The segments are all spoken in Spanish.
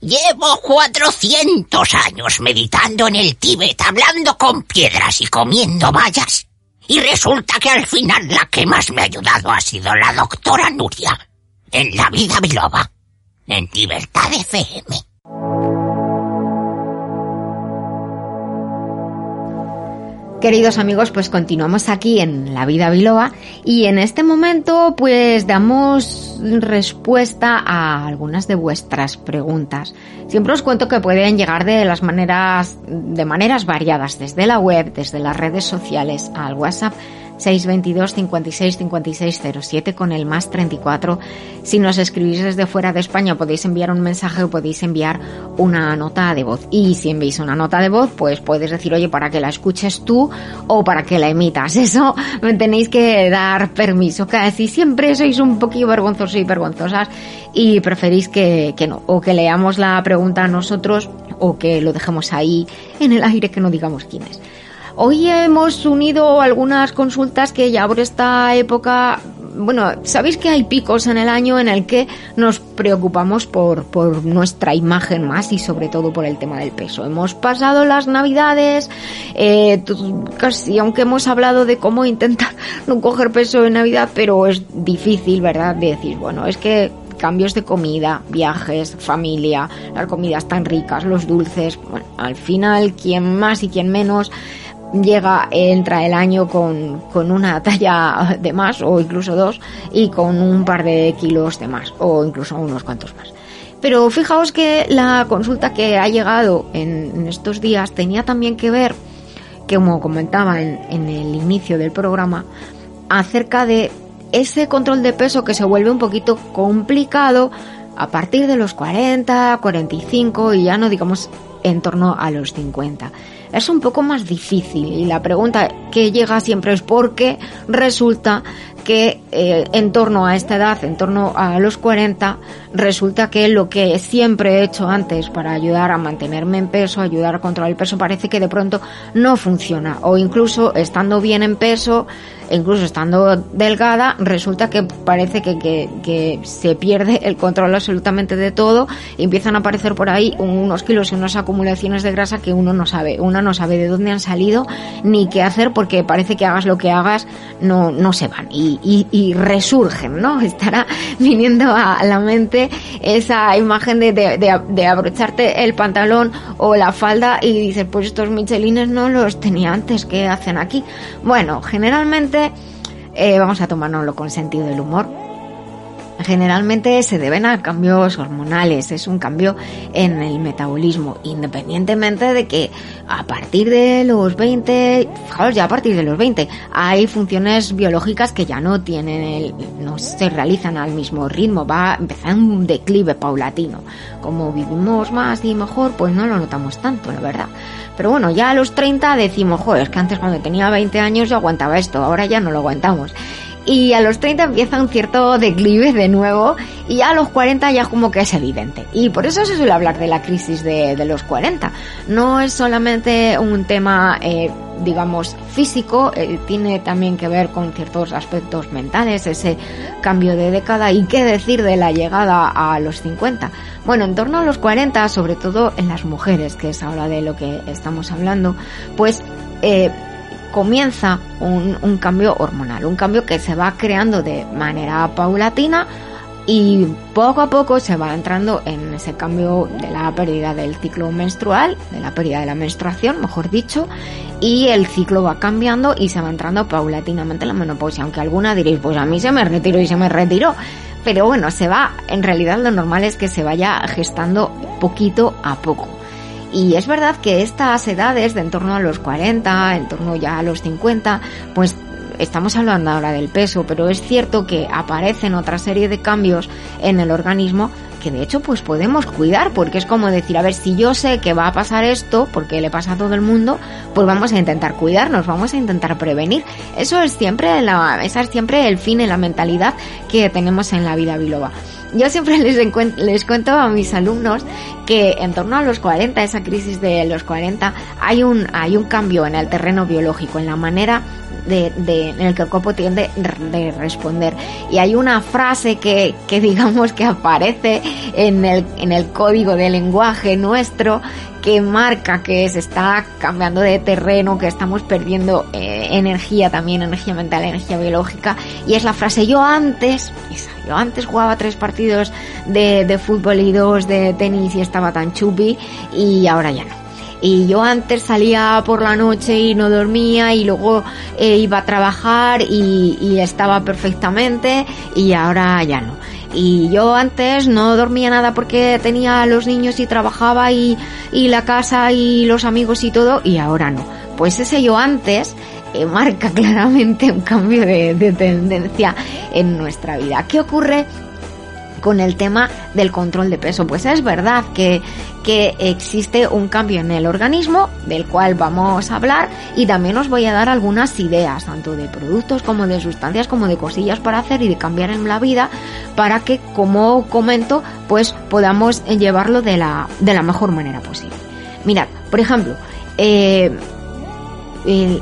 Llevo cuatrocientos años meditando en el Tíbet, hablando con piedras y comiendo vallas. Y resulta que al final la que más me ha ayudado ha sido la doctora Nuria, en la vida biloba, en Libertad FM. Queridos amigos, pues continuamos aquí en La Vida Biloba y en este momento pues damos respuesta a algunas de vuestras preguntas. Siempre os cuento que pueden llegar de las maneras, de maneras variadas, desde la web, desde las redes sociales, al WhatsApp 622 56 56 07 con el más 34. Si nos escribís desde fuera de España podéis enviar un mensaje o podéis enviar una nota de voz. Y si enviáis una nota de voz, pues puedes decir, oye, para que la escuches tú o para que la emitas. Eso me tenéis que dar permiso. Casi siempre sois un poquito vergonzosos y vergonzosas y preferís que, que no. O que leamos la pregunta a nosotros o que lo dejemos ahí en el aire que no digamos quién es. Hoy hemos unido algunas consultas que ya por esta época bueno, sabéis que hay picos en el año en el que nos preocupamos por, por, nuestra imagen más y sobre todo por el tema del peso. Hemos pasado las navidades, eh, casi aunque hemos hablado de cómo intentar no coger peso en Navidad, pero es difícil, ¿verdad? De decir, bueno, es que cambios de comida, viajes, familia, las comidas tan ricas, los dulces, bueno, al final, quien más y quien menos, llega, entra el año con, con, una talla de más o incluso dos y con un par de kilos de más o incluso unos cuantos más. Pero fijaos que la consulta que ha llegado en, estos días tenía también que ver, como comentaba en, en el inicio del programa, acerca de ese control de peso que se vuelve un poquito complicado a partir de los 40, 45 y ya no digamos en torno a los 50 es un poco más difícil y la pregunta que llega siempre es por qué resulta que eh, en torno a esta edad, en torno a los 40, resulta que lo que siempre he hecho antes para ayudar a mantenerme en peso, ayudar a controlar el peso, parece que de pronto no funciona. O incluso estando bien en peso, incluso estando delgada, resulta que parece que, que, se pierde el control absolutamente de todo y empiezan a aparecer por ahí unos kilos y unas acumulaciones de grasa que uno no sabe. Uno no sabe de dónde han salido ni qué hacer porque parece que hagas lo que hagas, no, no se van y, y, resurgen, ¿no? Estará viniendo a la mente esa imagen de, de, abrocharte el pantalón o la falda y dices, pues estos michelines no los tenía antes, ¿qué hacen aquí? Bueno, generalmente eh, vamos a tomárnoslo con sentido del humor. Generalmente se deben a cambios hormonales, es un cambio en el metabolismo, independientemente de que a partir de los 20, fijaos ya a partir de los 20, hay funciones biológicas que ya no tienen el, no se realizan al mismo ritmo, va a empezar un declive paulatino. Como vivimos más y mejor, pues no lo notamos tanto, la verdad. Pero bueno, ya a los 30 decimos, joder, es que antes cuando tenía 20 años yo aguantaba esto, ahora ya no lo aguantamos. Y a los 30 empieza un cierto declive de nuevo y a los 40 ya como que es evidente. Y por eso se suele hablar de la crisis de, los 40. No es solamente un tema, eh, digamos, físico, eh, tiene también que ver con ciertos aspectos mentales, ese cambio de década y qué decir de la llegada a los 50. Bueno, en torno a los 40, sobre todo en las mujeres, que es ahora de lo que estamos hablando, pues eh, comienza un, un, cambio hormonal, un cambio que se va creando de manera paulatina y poco a poco se va entrando en ese cambio de la pérdida del ciclo menstrual, de la pérdida de la menstruación, mejor dicho, y el ciclo va cambiando y se va entrando paulatinamente en la menopausia, aunque alguna diréis, pues a mí se me retiró y se me retiró pero bueno, se va, en realidad lo normal es que se vaya gestando poquito a poco. Y es verdad que estas edades de en torno a los 40, en torno ya a los 50, pues estamos hablando ahora del peso, pero es cierto que aparecen otra serie de cambios en el organismo que de hecho pues podemos cuidar, porque es como decir, a ver, si yo sé que va a pasar esto, porque le pasa a todo el mundo, pues vamos a intentar cuidarnos, vamos a intentar prevenir. Eso es siempre la, esa es siempre el fin y la mentalidad que tenemos en la vida biloba. Yo siempre les, les cuento a mis alumnos que en torno a los 40, esa crisis de los 40, hay un, hay un cambio en el terreno biológico, en la manera de, de, en el que el cuerpo tiende de responder. Y hay una frase que, que digamos que aparece en el, en el código de lenguaje nuestro que marca que se está cambiando de terreno, que estamos perdiendo eh, energía también, energía mental, energía biológica. Y es la frase yo antes, yo antes jugaba tres partidos de, de fútbol y dos de tenis y estaba tan chupi y ahora ya no y yo antes salía por la noche y no dormía y luego eh, iba a trabajar y, estaba perfectamente y ahora ya no. Y yo antes no dormía nada porque tenía a los niños y trabajaba y, la casa y los amigos y todo y ahora no. Pues ese yo antes eh, marca claramente un cambio de, de tendencia en nuestra vida. ¿Qué ocurre con el tema del control de peso. Pues es verdad que, que existe un cambio en el organismo del cual vamos a hablar y también os voy a dar algunas ideas, tanto de productos como de sustancias, como de cosillas para hacer y de cambiar en la vida para que, como comento, pues podamos llevarlo de la, de la mejor manera posible. Mirad, por ejemplo, eh,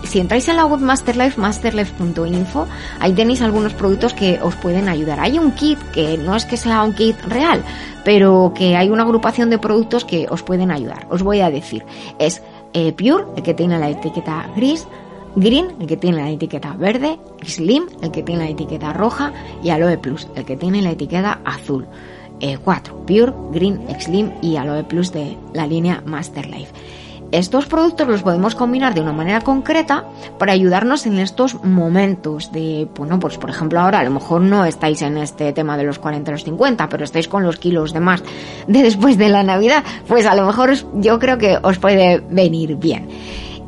si entráis en la web Masterlife, masterlife.info, ahí tenéis algunos productos que os pueden ayudar. Hay un kit que no es que sea un kit real, pero que hay una agrupación de productos que os pueden ayudar. Os voy a decir, es eh, Pure, el que tiene la etiqueta gris, Green, el que tiene la etiqueta verde, Slim, el que tiene la etiqueta roja, y Aloe Plus, el que tiene la etiqueta azul. Eh, cuatro, Pure, Green, Slim y Aloe Plus de la línea Masterlife. Estos productos los podemos combinar de una manera concreta para ayudarnos en estos momentos de, bueno, pues por ejemplo ahora a lo mejor no estáis en este tema de los 40 los 50, pero estáis con los kilos de más de después de la Navidad, pues a lo mejor yo creo que os puede venir bien.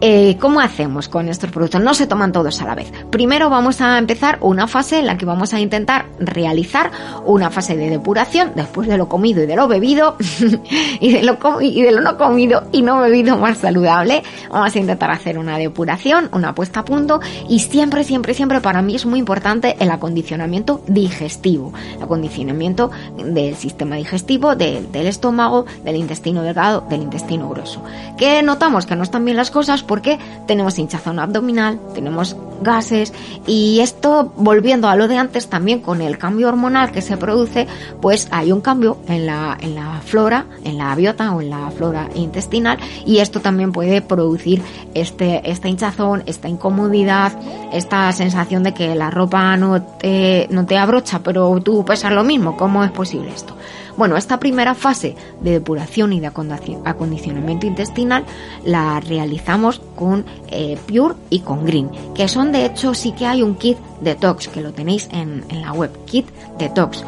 Eh, ¿Cómo hacemos con estos productos? No se toman todos a la vez. Primero vamos a empezar una fase en la que vamos a intentar realizar una fase de depuración después de lo comido y de lo bebido y, de lo no comido y no bebido más saludable. Vamos a intentar hacer una depuración, una puesta a punto y siempre, siempre, siempre para mí es muy importante el acondicionamiento digestivo, el acondicionamiento del sistema digestivo, del estómago, del intestino delgado, del intestino grueso. ¿Qué notamos? Que no están bien las cosas porque tenemos hinchazón abdominal, tenemos gases y esto volviendo a lo de antes también con el cambio hormonal que se produce, pues hay un cambio en la, en la flora, en la biota o en la flora intestinal y esto también puede producir este, esta hinchazón, esta incomodidad, esta sensación de que la ropa no te, no te abrocha pero tú pesas lo mismo. ¿Cómo es posible esto? Bueno, esta primera fase de depuración y de acondicionamiento intestinal la realizamos con eh, Pure y con Green, que son de hecho sí que hay un kit detox, que lo tenéis en, la web, kit detox.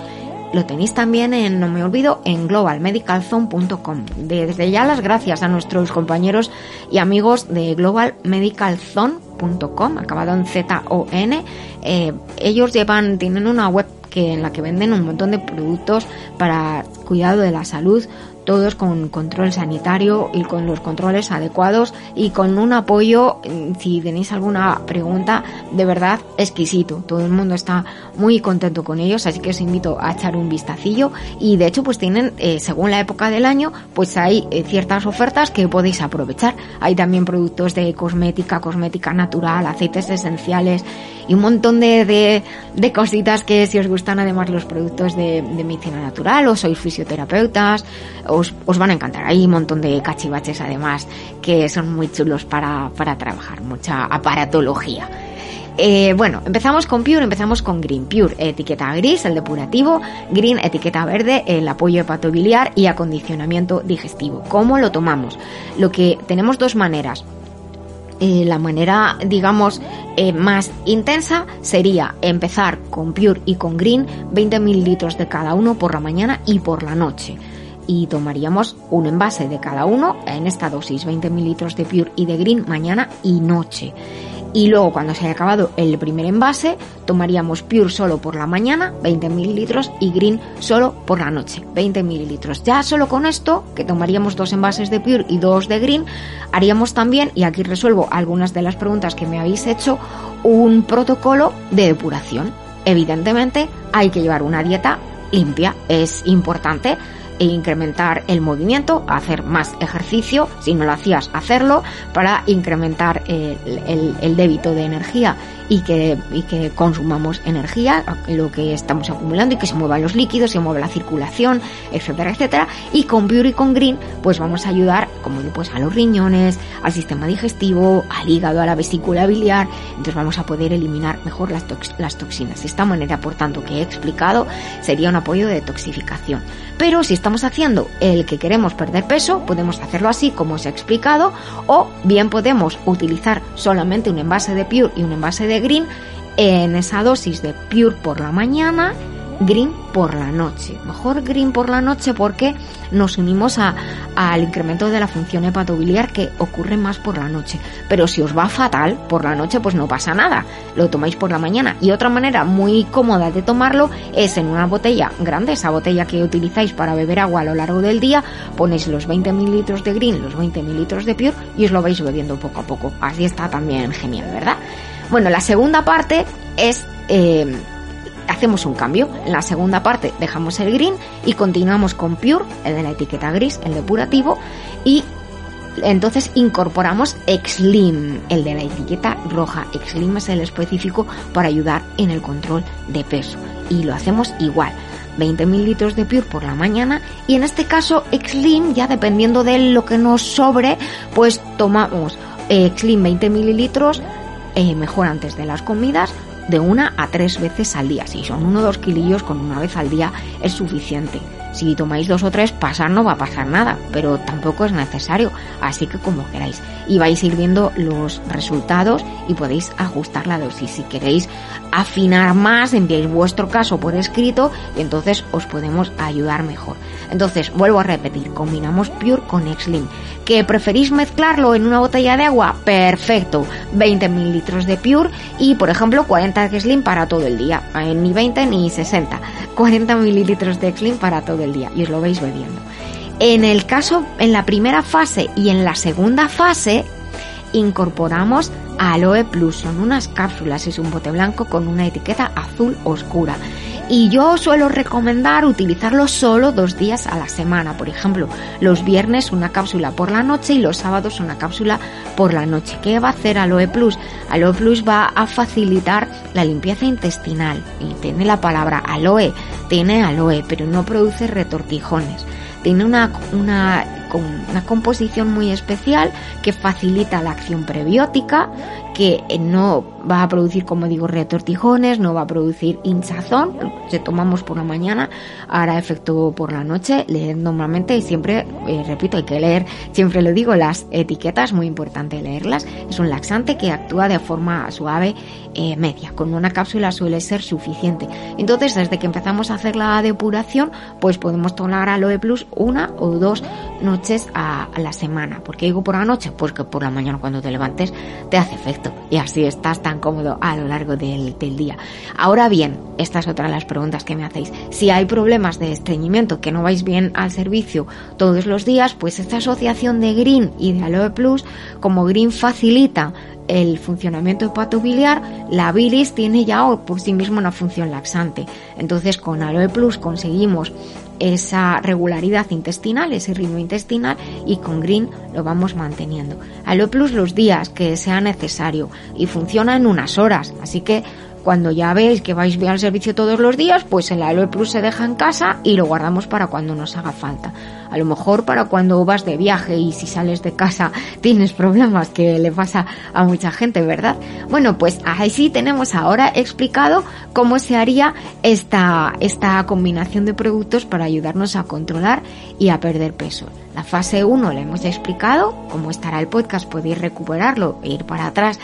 Lo tenéis también en, no me olvido, en globalmedicalzone.com. Desde ya las gracias a nuestros compañeros y amigos de globalmedicalzone.com, acabado en Z-O-N. Eh, ellos llevan, tienen una web que en la que venden un montón de productos para cuidado de la salud, todos con control sanitario y con los controles adecuados y con un apoyo, mm, si tenéis alguna pregunta, de verdad exquisito. Todo el mundo está muy contento con ellos, así que os invito a echar un vistacillo y de hecho pues tienen, eh, según la época del año, pues hay eh, ciertas ofertas que podéis aprovechar. Hay también productos de cosmética, cosmética natural, aceites esenciales y un montón de, de, cositas que si os gustan además los productos de, medicina natural o sois fisioterapeutas, os, os, van a encantar. Hay un montón de cachivaches además que son muy chulos para, para trabajar, mucha aparatología. Eh, bueno, empezamos con Pure, empezamos con Green. Pure, etiqueta gris, el depurativo. Green, etiqueta verde, el apoyo hepatobiliar y acondicionamiento digestivo. ¿Cómo lo tomamos? Lo que tenemos dos maneras. Eh, la manera, digamos, eh, más intensa sería empezar con Pure y con Green, 20 mililitros de cada uno por la mañana y por la noche. Y tomaríamos un envase de cada uno en esta dosis, 20 mililitros de Pure y de Green mañana y noche y luego cuando se haya acabado el primer envase tomaríamos Pure solo por la mañana 20 mililitros y Green solo por la noche 20 mililitros ya solo con esto que tomaríamos dos envases de Pure y dos de Green haríamos también y aquí resuelvo algunas de las preguntas que me habéis hecho un protocolo de depuración evidentemente hay que llevar una dieta limpia. Es importante e incrementar el movimiento, hacer más ejercicio, si no lo hacías, hacerlo, para incrementar el, el débito de energía y que, y que consumamos energía, lo que estamos acumulando y que se muevan los líquidos, se mueva la circulación, etcétera, etcétera. Y con Pure y con Green, pues vamos a ayudar, como pues a los riñones, al sistema digestivo, al hígado, a la vesícula biliar. Entonces vamos a poder eliminar mejor las, las toxinas. De esta manera, por tanto, que he explicado, sería un apoyo de detoxificación. Pero si estamos haciendo el que queremos perder peso, podemos hacerlo así, como os he explicado, o bien podemos utilizar solamente un envase de Pure y un envase de green en esa dosis de pure por la mañana, green por la noche. Mejor green por la noche porque nos unimos al incremento de la función hepatobiliar que ocurre más por la noche. Pero si os va fatal por la noche, pues no pasa nada. Lo tomáis por la mañana. Y otra manera muy cómoda de tomarlo es en una botella grande, esa botella que utilizáis para beber agua a lo largo del día, ponéis los 20 mililitros de green, los 20 mililitros de pure y os lo vais bebiendo poco a poco. Así está también genial, ¿verdad? Bueno, la segunda parte es... Eh, hacemos un cambio. En la segunda parte dejamos el green y continuamos con pure, el de la etiqueta gris, el depurativo, y entonces incorporamos Exlim, el de la etiqueta roja. Exlim es el específico para ayudar en el control de peso. Y lo hacemos igual. 20 mililitros de Pure por la mañana y en este caso Exlim, ya dependiendo de lo que nos sobre, pues tomamos Exlim 20 mililitros eh, mejor antes de las comidas de una a tres veces al día. Si son uno o dos kilillos con una vez al día es suficiente. Si tomáis dos o tres, pasar no va a pasar nada, pero tampoco es necesario, así que como queráis. Y vais a ir viendo los resultados y podéis ajustar la dosis. Si queréis afinar más, enviáis vuestro caso por escrito y entonces os podemos ayudar mejor. Entonces, vuelvo a repetir, combinamos Pure con Exlim. ¿Que preferís mezclarlo en una botella de agua? Perfecto. 20 mililitros de Pure y, por ejemplo, 40 de Exlim para todo el día. Eh, ni 20 ni 60. 40 mililitros de Exlim para todo el día y os lo vais bebiendo. En el caso, en la primera fase y en la segunda fase, incorporamos Aloe Plus. Son unas cápsulas, es un bote blanco con una etiqueta azul oscura. Y yo suelo recomendar utilizarlo solo dos días a la semana. Por ejemplo, los viernes una cápsula por la noche y los sábados una cápsula por la noche. ¿Qué va a hacer Aloe Plus? Aloe Plus va a facilitar la limpieza intestinal. Y tiene la palabra aloe, tiene aloe, pero no produce retortijones. Tiene una, una, una composición muy especial que facilita la acción prebiótica, que no va a producir, como digo, retortijones, no va a producir hinchazón, se tomamos por la mañana, hará efecto por la noche, leer normalmente y siempre, eh, repito, hay que leer, siempre lo digo, las etiquetas, muy importante leerlas, es un laxante que actúa de forma suave, eh, media, con una cápsula suele ser suficiente. Entonces, desde que empezamos a hacer la depuración, pues podemos tomar aloe plus una o dos noches a, la semana. ¿Por qué digo por la noche? Pues que por la mañana cuando te levantes te hace efecto y así estás tan cómodo a lo largo del, día. Ahora bien, esta es otra de las preguntas que me hacéis. Si hay problemas de estreñimiento, que no vais bien al servicio todos los días, pues esta asociación de Green y de Aloe Plus, como Green facilita el funcionamiento hepatobiliar, la bilis tiene ya por sí misma una función laxante. Entonces con Aloe Plus conseguimos esa regularidad intestinal, ese ritmo intestinal y con Green lo vamos manteniendo. Aloe Plus los días que sea necesario y funciona en unas horas, así que cuando ya veis que vais bien al servicio todos los días, pues el Aloe Plus se deja en casa y lo guardamos para cuando nos haga falta. A lo mejor para cuando vas de viaje y si sales de casa tienes problemas que le pasa a mucha gente, ¿verdad? Bueno, pues ahí sí tenemos ahora explicado cómo se haría esta, esta combinación de productos para ayudarnos a controlar y a perder peso. La fase 1 la hemos explicado, cómo estará el podcast, podéis recuperarlo e ir para atrás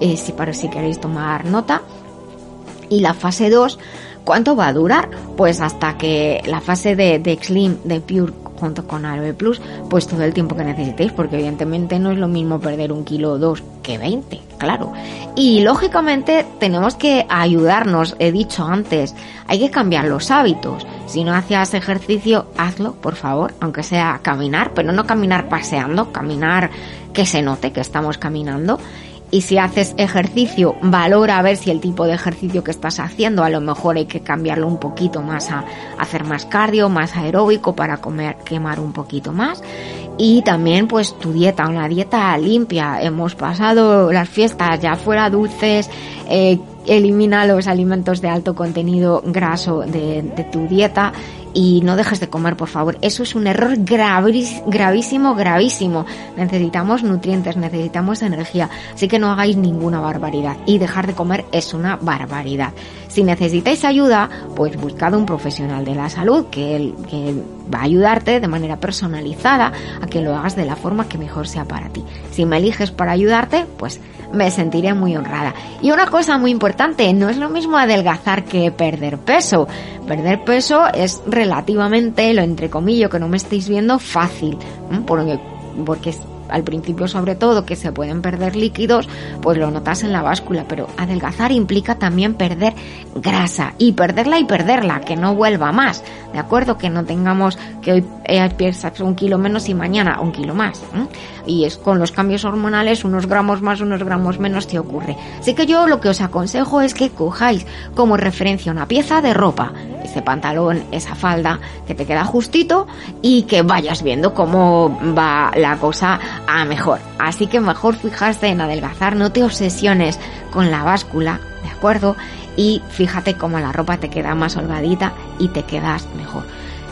eh, si, para, si queréis tomar nota. Y la fase 2, ¿cuánto va a durar? Pues hasta que la fase de, de Slim, de Pure junto con Aloe Plus, pues todo el tiempo que necesitéis, porque evidentemente no es lo mismo perder un kilo o dos que 20, claro. Y lógicamente tenemos que ayudarnos, he dicho antes, hay que cambiar los hábitos. Si no hacías ejercicio, hazlo, por favor, aunque sea caminar, pero no caminar paseando, caminar que se note que estamos caminando Y si haces ejercicio, valora a ver si el tipo de ejercicio que estás haciendo, a lo mejor hay que cambiarlo un poquito más a hacer más cardio, más aeróbico para comer, quemar un poquito más. Y también pues tu dieta, una dieta limpia. Hemos pasado las fiestas ya fuera dulces, eh, elimina los alimentos de alto contenido graso de, de tu dieta y no dejes de comer, por favor. Eso es un error gravísimo, gravísimo. Necesitamos nutrientes, necesitamos energía. Así que no hagáis ninguna barbaridad. Y dejar de comer es una barbaridad. Si necesitáis ayuda, pues buscad un profesional de la salud que, que va a ayudarte de manera personalizada a que lo hagas de la forma que mejor sea para ti. Si me eliges para ayudarte, pues me sentiré muy honrada. Y una cosa muy importante, no es lo mismo adelgazar que perder peso. Perder peso es relativamente, lo entrecomillo que no me estáis viendo, fácil, porque, porque al principio sobre todo que se pueden perder líquidos, pues lo notas en la báscula, pero adelgazar implica también perder grasa y perderla y perderla, que no vuelva más, ¿de acuerdo? Que no tengamos que hoy eh, pierdas un kilo menos y mañana un kilo más. Y es con los cambios hormonales, unos gramos más, unos gramos menos te ocurre. Así que yo lo que os aconsejo es que cojáis como referencia una pieza de ropa, ese pantalón, esa falda que te queda justito y que vayas viendo cómo va la cosa a mejor. Así que mejor fijarse en adelgazar, no te obsesiones con la báscula, ¿de acuerdo? Y fíjate cómo la ropa te queda más holgadita y te quedas mejor.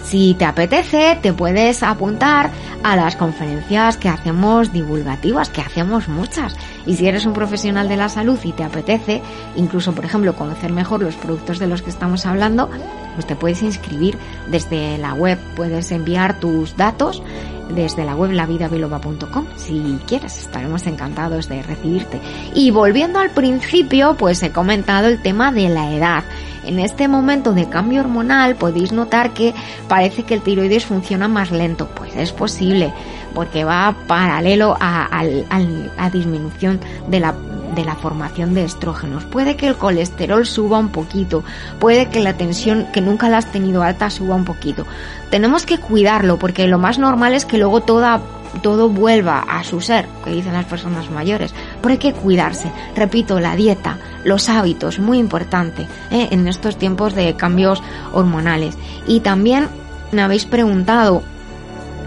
Si te apetece, te puedes apuntar a las conferencias que hacemos divulgativas, que hacemos muchas. Y si eres un profesional de la salud y te apetece, incluso por ejemplo conocer mejor los productos de los que estamos hablando, pues te puedes inscribir desde la web, puedes enviar tus datos desde la web lavidabiloba.com si quieres, estaremos encantados de recibirte. Y volviendo al principio, pues he comentado el tema de la edad. En este momento de cambio hormonal podéis notar que parece que el tiroides funciona más lento. Pues es posible, porque va paralelo a, la disminución de la de la formación de estrógenos. Puede que el colesterol suba un poquito, puede que la tensión que nunca la has tenido alta suba un poquito. Tenemos que cuidarlo porque lo más normal es que luego toda todo vuelva a su ser, que dicen las personas mayores. Pero hay que cuidarse. Repito, la dieta, los hábitos, muy importante ¿eh? en estos tiempos de cambios hormonales. Y también me habéis preguntado,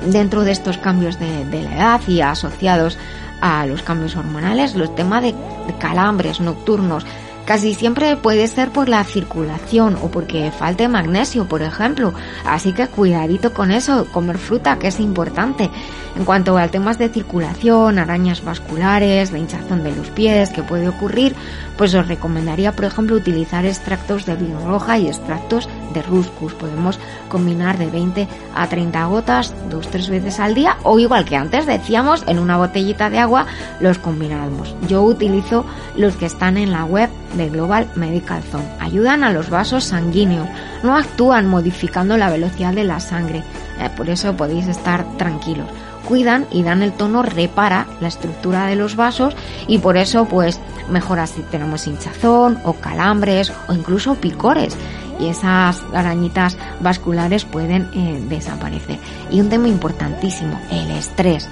dentro de estos cambios de, de la edad y asociados a los cambios hormonales, los temas de, calambres nocturnos, casi siempre puede ser por la circulación o porque falte magnesio, por ejemplo. Así que cuidadito con eso, comer fruta, que es importante. En cuanto a temas de circulación, arañas vasculares, la hinchazón de los pies que puede ocurrir, pues os recomendaría, por ejemplo, utilizar extractos de vino roja y extractos ruscus. Podemos combinar de 20 a 30 gotas dos tres veces al día o igual que antes decíamos, en una botellita de agua los combinamos. Yo utilizo los que están en la web de Global Medical Zone. Ayudan a los vasos sanguíneos, no actúan modificando la velocidad de la sangre. Eh, por eso podéis estar tranquilos cuidan y dan el tono, repara la estructura de los vasos y por eso pues mejora si tenemos hinchazón o calambres o incluso picores y esas arañitas vasculares pueden eh, desaparecer. Y un tema importantísimo, el estrés.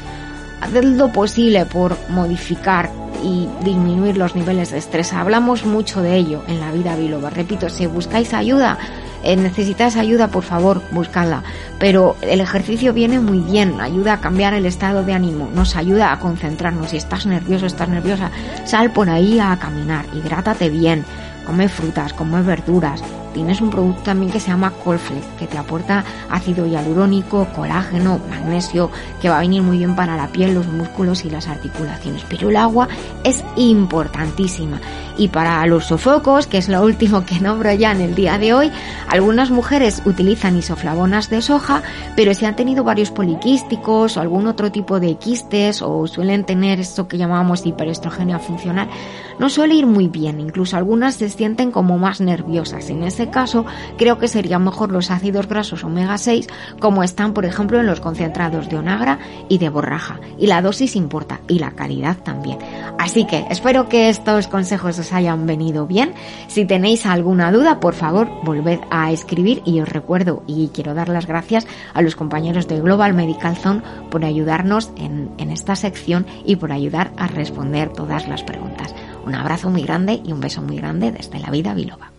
Haced lo posible por modificar y disminuir los niveles de estrés. Hablamos mucho de ello en la vida biloba. Repito, si buscáis ayuda, eh, necesitas ayuda, por favor, buscadla. Pero el ejercicio viene muy bien, ayuda a cambiar el estado de ánimo, nos ayuda a concentrarnos. Si estás nervioso, estás nerviosa, sal por ahí a caminar, hidrátate bien, come frutas, come verduras, tienes un producto también que se llama Colflex, que te aporta ácido hialurónico, colágeno, magnesio, que va a venir muy bien para la piel, los músculos y las articulaciones. Pero el agua es importantísima. Y para los sofocos, que es lo último que nombro ya en el día de hoy, algunas mujeres utilizan isoflavonas de soja, pero si han tenido varios poliquísticos o algún otro tipo de quistes o suelen tener esto que llamamos hiperestrogenia funcional, no suele ir muy bien. Incluso algunas se sienten como más nerviosas. En ese caso creo que serían mejor los ácidos grasos omega 6 como están por ejemplo en los concentrados de onagra y de borraja. Y la dosis importa y la calidad también. Así que espero que estos consejos os hayan venido bien. Si tenéis alguna duda, por favor, volved a escribir y os recuerdo y quiero dar las gracias a los compañeros de Global Medical Zone por ayudarnos en, en esta sección y por ayudar a responder todas las preguntas. Un abrazo muy grande y un beso muy grande desde la vida biloba.